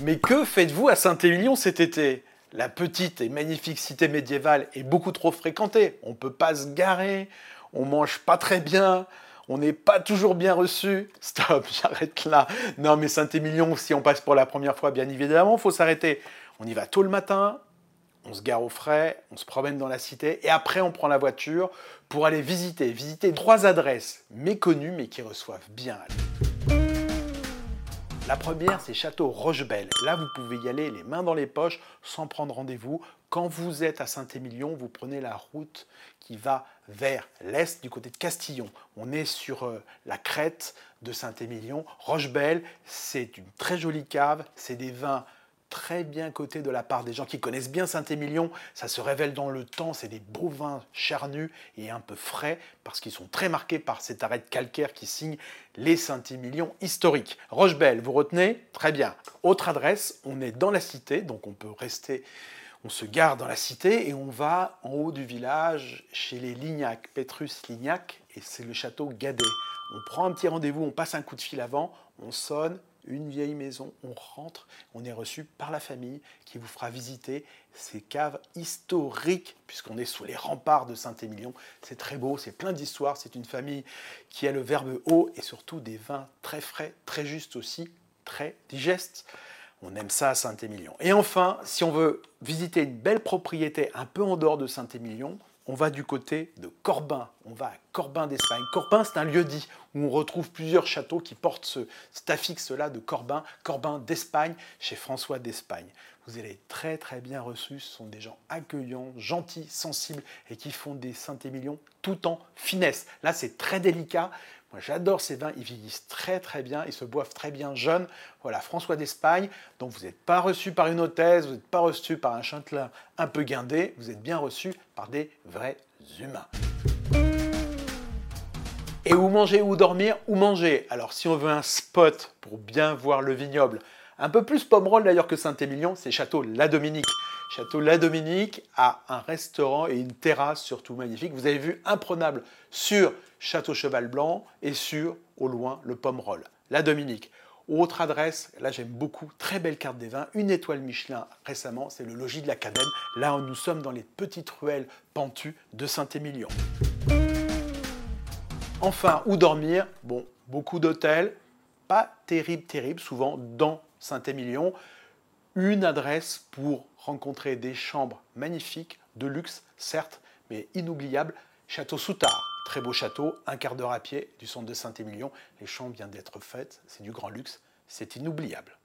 Mais que faites-vous à Saint-Émilion cet été? La petite et magnifique cité médiévale est beaucoup trop fréquentée. On ne peut pas se garer, on mange pas très bien, on n'est pas toujours bien reçu. Stop, j'arrête là. Non, mais Saint-Émilion, si on passe pour la première fois, bien évidemment, faut s'arrêter. On y va tôt le matin, on se gare au frais, on se promène dans la cité et après on prend la voiture pour aller visiter, visiter trois adresses méconnues mais qui reçoivent bien. La première, c'est Château Rochebelle. Là, vous pouvez y aller les mains dans les poches sans prendre rendez-vous. Quand vous êtes à Saint-Émilion, vous prenez la route qui va vers l'est du côté de Castillon. On est sur euh, la crête de Saint-Émilion. Rochebelle, c'est une très jolie cave, c'est des vins très bien coté de la part des gens qui connaissent bien Saint-Émilion. Ça se révèle dans le temps, c'est des beaux vins charnus et un peu frais parce qu'ils sont très marqués par cette arête calcaire qui signe les Saint-Émilion historiques. Rochebelle, vous retenez Très bien. Autre adresse, on est dans la cité, donc on peut rester on se gare dans la cité et on va en haut du village chez les Lignac, Petrus Lignac, et c'est le château Gadet. On prend un petit rendez-vous, on passe un coup de fil avant, on sonne, une vieille maison, on rentre, on est reçu par la famille qui vous fera visiter ces caves historiques, puisqu'on est sous les remparts de Saint-Émilion. C'est très beau, c'est plein d'histoires, c'est une famille qui a le verbe haut et surtout des vins très frais, très justes aussi, très digestes. On aime ça à Saint-Émilion. Et enfin, si on veut visiter une belle propriété un peu en dehors de Saint-Émilion, on va du côté de Corbin. On va à Corbin d'Espagne. Corbin, c'est un lieu dit où on retrouve plusieurs châteaux qui portent ce, cet affixe-là de Corbin, Corbin d'Espagne, chez François d'Espagne. Vous allez très très bien reçus. Ce sont des gens accueillants, gentils, sensibles et qui font des Saint-Émilion tout en finesse. Là, c'est très délicat. Moi, j'adore ces vins, ils vieillissent très très bien, ils se boivent très bien jeunes. Voilà, François d'Espagne. Donc, vous n'êtes pas reçu par une hôtesse, vous n'êtes pas reçu par un châtelain un peu guindé, vous êtes bien reçu par des vrais humains. Et où manger, où dormir, où manger? Alors, si on veut un spot pour bien voir le vignoble, un peu plus Pomerol d'ailleurs que Saint-Émilion, c'est Château La Dominique. Château La Dominique a un restaurant et une terrasse surtout magnifique. Vous avez vu imprenable sur Château Cheval Blanc et sur, au loin, le Pomerol. La Dominique. Autre adresse, là j'aime beaucoup, très belle carte des vins, une étoile Michelin récemment, c'est le logis de la Cadenne. Là nous sommes dans les petites ruelles pentues de Saint-Émilion. Enfin, où dormir? Bon, beaucoup d'hôtels, pas terrible, terrible, souvent dans Saint-Émilion. Une adresse pour rencontrer des chambres magnifiques, de luxe, certes, mais inoubliables. Château Soutard, très beau château, un quart d'heure à pied du centre de Saint-Émilion. Les chambres viennent d'être faites, c'est du grand luxe, c'est inoubliable.